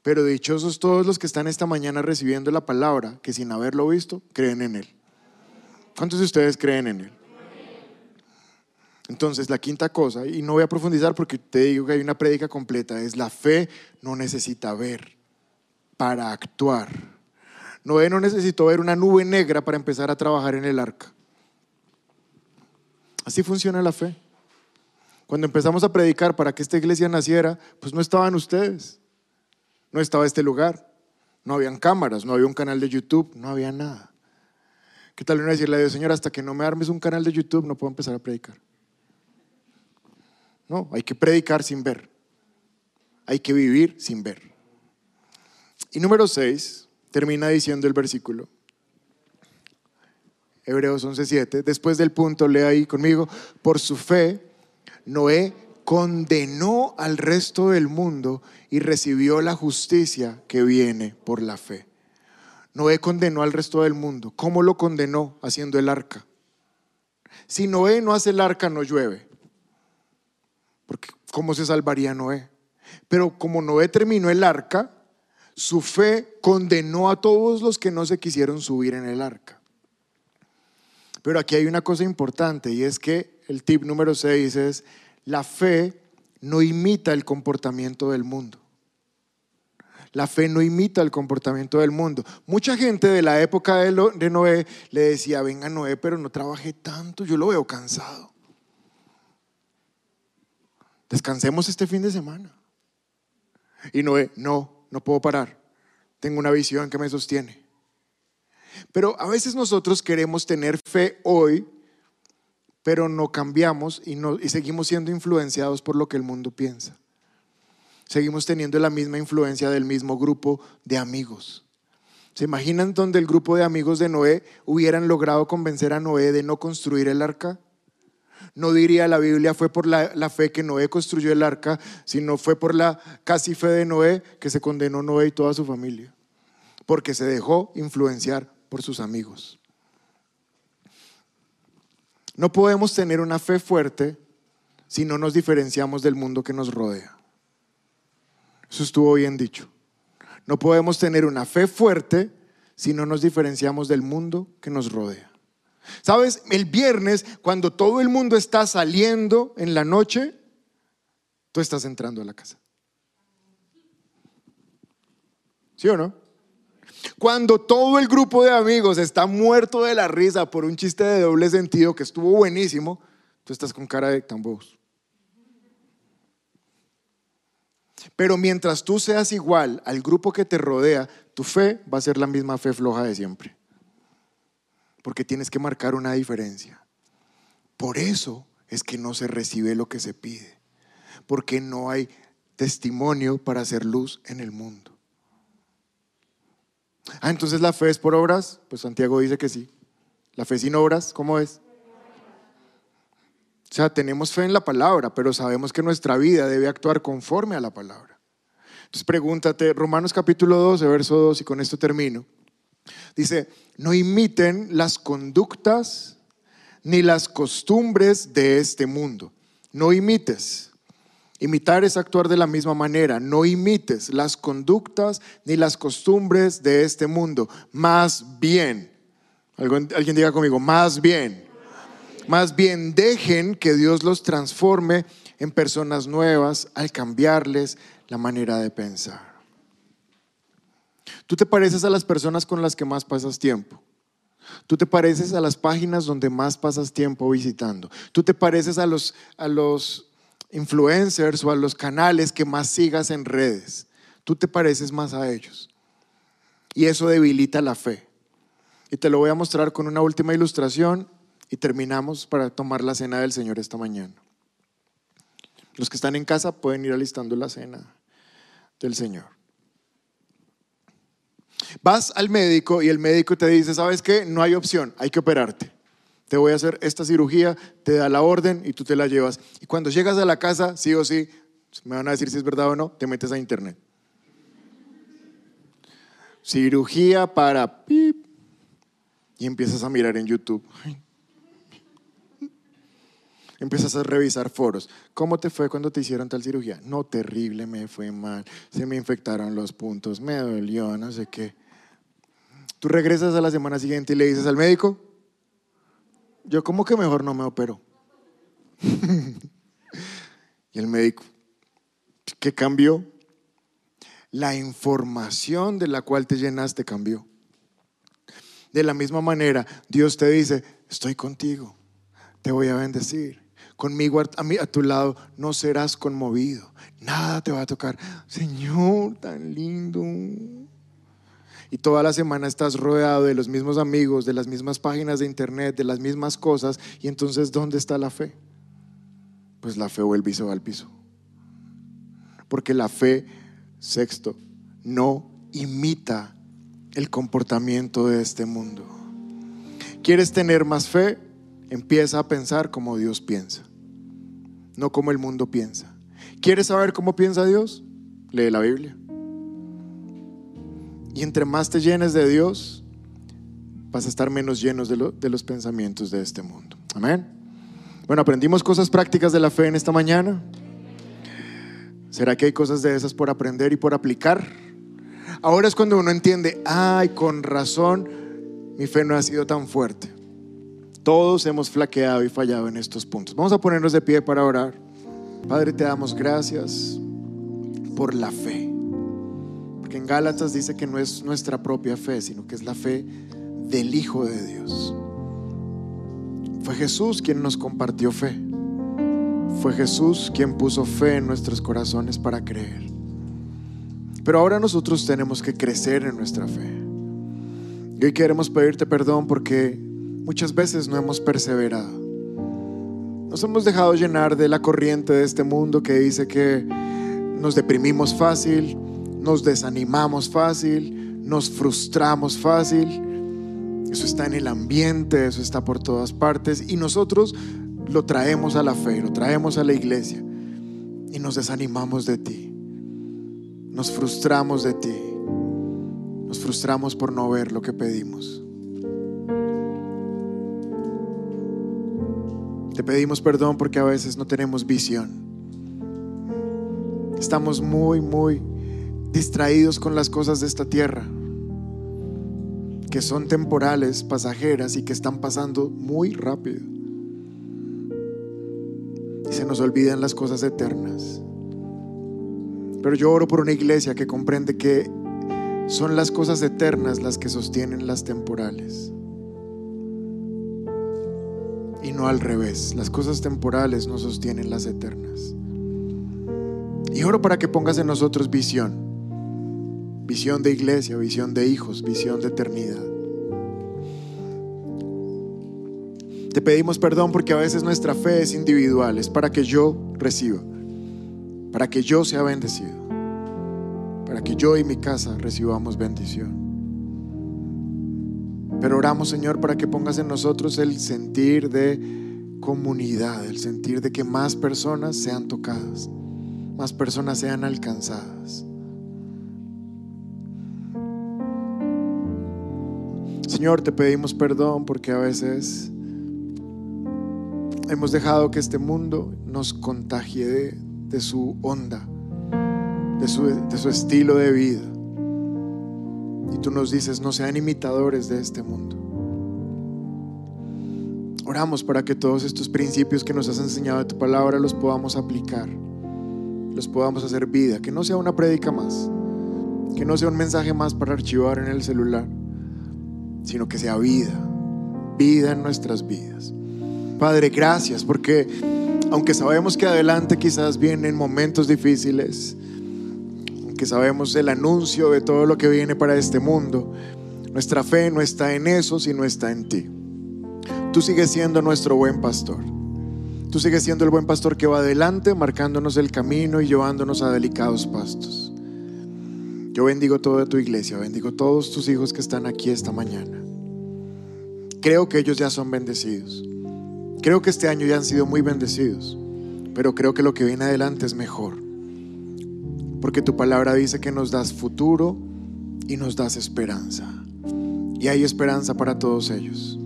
Pero dichosos todos los que están esta mañana recibiendo la palabra, que sin haberlo visto, creen en Él. ¿Cuántos de ustedes creen en Él? Entonces, la quinta cosa, y no voy a profundizar porque te digo que hay una prédica completa, es la fe no necesita ver para actuar. Noé no necesitó ver una nube negra para empezar a trabajar en el arca. Así funciona la fe. Cuando empezamos a predicar para que esta iglesia naciera, pues no estaban ustedes no estaba este lugar, no habían cámaras, no había un canal de YouTube, no había nada. ¿Qué tal uno decirle a Dios, Señor, hasta que no me armes un canal de YouTube no puedo empezar a predicar? No, hay que predicar sin ver. Hay que vivir sin ver. Y número 6, termina diciendo el versículo. Hebreos 11:7. Después del punto, lea ahí conmigo. Por su fe, Noé condenó al resto del mundo y recibió la justicia que viene por la fe. Noé condenó al resto del mundo. ¿Cómo lo condenó? Haciendo el arca. Si Noé no hace el arca, no llueve. Porque ¿cómo se salvaría Noé? Pero como Noé terminó el arca, su fe condenó a todos los que no se quisieron subir en el arca. Pero aquí hay una cosa importante y es que el tip número 6 es, la fe no imita el comportamiento del mundo. La fe no imita el comportamiento del mundo. Mucha gente de la época de Noé le decía, venga Noé, pero no trabajé tanto, yo lo veo cansado. Descansemos este fin de semana. Y Noé, no, no puedo parar. Tengo una visión que me sostiene. Pero a veces nosotros queremos tener fe hoy, pero no cambiamos y, no, y seguimos siendo influenciados por lo que el mundo piensa. Seguimos teniendo la misma influencia del mismo grupo de amigos. ¿Se imaginan donde el grupo de amigos de Noé hubieran logrado convencer a Noé de no construir el arca? no diría la Biblia fue por la, fe que Noé construyó el arca, sino fue por la casi fe de Noé que se condenó Noé y toda su familia, porque se dejó influenciar por sus amigos. No podemos tener una fe fuerte si no nos diferenciamos del mundo que nos rodea. Eso estuvo bien dicho. No podemos tener una fe fuerte si no nos diferenciamos del mundo que nos rodea. ¿Sabes? El viernes, cuando todo el mundo está saliendo en la noche, tú estás entrando a la casa. ¿Sí o no? Cuando todo el grupo de amigos está muerto de la risa por un chiste de doble sentido que estuvo buenísimo, tú estás con cara de tambos. Pero mientras tú seas igual al grupo que te rodea, tu fe va a ser la misma fe floja de siempre porque tienes que marcar una diferencia. Por eso es que no se recibe lo que se pide, porque no hay testimonio para hacer luz en el mundo. Ah, entonces la fe es por obras, pues Santiago dice que sí. La fe sin obras, ¿cómo es? O sea, tenemos fe en la palabra, pero sabemos que nuestra vida debe actuar conforme a la palabra. Entonces pregúntate, Romanos capítulo 12, verso 2, y con esto termino. Dice, no imiten las conductas ni las costumbres de este mundo. No imites. Imitar es actuar de la misma manera. No imites las conductas ni las costumbres de este mundo. Más bien, alguien diga conmigo, más bien. Más bien dejen que Dios los transforme en personas nuevas al cambiarles la manera de pensar. Tú te pareces a las personas con las que más pasas tiempo. Tú te pareces a las páginas donde más pasas tiempo visitando. Tú te pareces a los, a los influencers o a los canales que más sigas en redes. Tú te pareces más a ellos. Y eso debilita la fe. Y te lo voy a mostrar con una última ilustración y terminamos para tomar la cena del Señor esta mañana. Los que están en casa pueden ir alistando la cena del Señor. Vas al médico y el médico te dice, ¿sabes qué? No hay opción, hay que operarte. Te voy a hacer esta cirugía, te da la orden y tú te la llevas. Y cuando llegas a la casa, sí o sí, me van a decir si es verdad o no, te metes a internet. Cirugía para pip. Y empiezas a mirar en YouTube. Empiezas a revisar foros. ¿Cómo te fue cuando te hicieron tal cirugía? No, terrible, me fue mal. Se me infectaron los puntos, me dolió, no sé qué. Tú regresas a la semana siguiente y le dices al médico, yo como que mejor no me opero. y el médico, ¿qué cambió? La información de la cual te llenaste cambió. De la misma manera, Dios te dice, estoy contigo, te voy a bendecir, conmigo a, a tu lado no serás conmovido. Nada te va a tocar. Señor, tan lindo. Y toda la semana estás rodeado de los mismos amigos, de las mismas páginas de internet, de las mismas cosas. Y entonces, ¿dónde está la fe? Pues la fe vuelve y se va al piso. Porque la fe, sexto, no imita el comportamiento de este mundo. ¿Quieres tener más fe? Empieza a pensar como Dios piensa, no como el mundo piensa. ¿Quieres saber cómo piensa Dios? Lee la Biblia. Y entre más te llenes de Dios, vas a estar menos llenos de, de, los pensamientos de este mundo. Amén. Bueno, aprendimos cosas prácticas de la fe en esta mañana. ¿Será que hay cosas de esas por aprender y por aplicar? Ahora es cuando uno entiende, ay, con razón, mi fe no ha sido tan fuerte. Todos hemos flaqueado y fallado en estos puntos. Vamos a ponernos de pie para orar. Padre, te damos gracias por la fe. Porque en Gálatas dice que no es nuestra propia fe, sino que es la fe del Hijo de Dios. Fue Jesús quien nos compartió fe. Fue Jesús quien puso fe en nuestros corazones para creer. Pero ahora nosotros tenemos que crecer en nuestra fe. Y hoy queremos pedirte perdón porque muchas veces no hemos perseverado. Nos hemos dejado llenar de la corriente de este mundo que dice que nos deprimimos fácil, nos desanimamos fácil, nos frustramos fácil. Eso está en el ambiente, eso está por todas partes y nosotros lo traemos a la fe, lo traemos a la iglesia y nos desanimamos de ti. Nos frustramos de ti. Nos frustramos por no ver lo que pedimos. Te pedimos perdón porque a veces no tenemos visión. Estamos muy, muy distraídos con las cosas de esta tierra, que son temporales, pasajeras y que están pasando muy rápido. Y se nos olvidan las cosas eternas. Pero yo oro por una iglesia que comprende que son las cosas eternas las que sostienen las temporales. Y no al revés, las cosas temporales no sostienen las eternas. Y oro para que pongas en nosotros visión, visión de iglesia, visión de hijos, visión de eternidad. Te pedimos perdón porque a veces nuestra fe es individual, es para que yo reciba, para que yo sea bendecido, para que yo y mi casa recibamos bendición. Pero oramos, Señor, para que pongas en nosotros el sentir de comunidad, el sentir de que más personas sean tocadas, más personas sean alcanzadas. Señor, te pedimos perdón porque a veces hemos dejado que este mundo nos contagie de, su onda, de su, de su estilo de vida. Y tú nos dices, no sean imitadores de este mundo. Oramos para que todos estos principios que nos has enseñado de tu palabra los podamos aplicar, los podamos hacer vida, que no sea una prédica más, que no sea un mensaje más para archivar en el celular, sino que sea vida, vida en nuestras vidas. Padre, gracias porque aunque sabemos que adelante quizás vienen momentos difíciles, que sabemos el anuncio de todo lo que viene para este mundo, nuestra fe no está en eso, sino está en ti. Tú sigues siendo nuestro buen pastor. Tú sigues siendo el buen pastor que va adelante, marcándonos el camino y llevándonos a delicados pastos. Yo bendigo toda tu iglesia, bendigo todos tus hijos que están aquí esta mañana. Creo que ellos ya son bendecidos. Creo que este año ya han sido muy bendecidos, pero creo que lo que viene adelante es mejor porque tu palabra dice que nos das futuro y nos das esperanza. Y hay esperanza para todos ellos.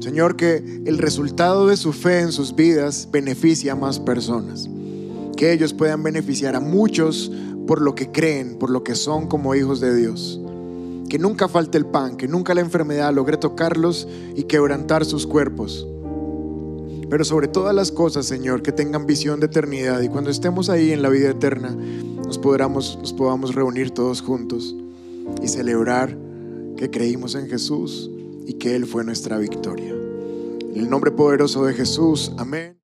Señor, que el resultado de su fe en sus vidas beneficie a más personas. Que ellos puedan beneficiar a muchos por lo que creen, por lo que son como hijos de Dios. Que nunca falte el pan, que nunca la enfermedad logre tocarlos y quebrantar sus cuerpos. Pero sobre todas las cosas, Señor, que tengan visión de eternidad y cuando estemos ahí en la vida eterna, nos, podamos, nos podamos reunir todos juntos y celebrar que creímos en Jesús y que Él fue nuestra victoria. En el nombre poderoso de Jesús, amén.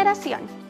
generación.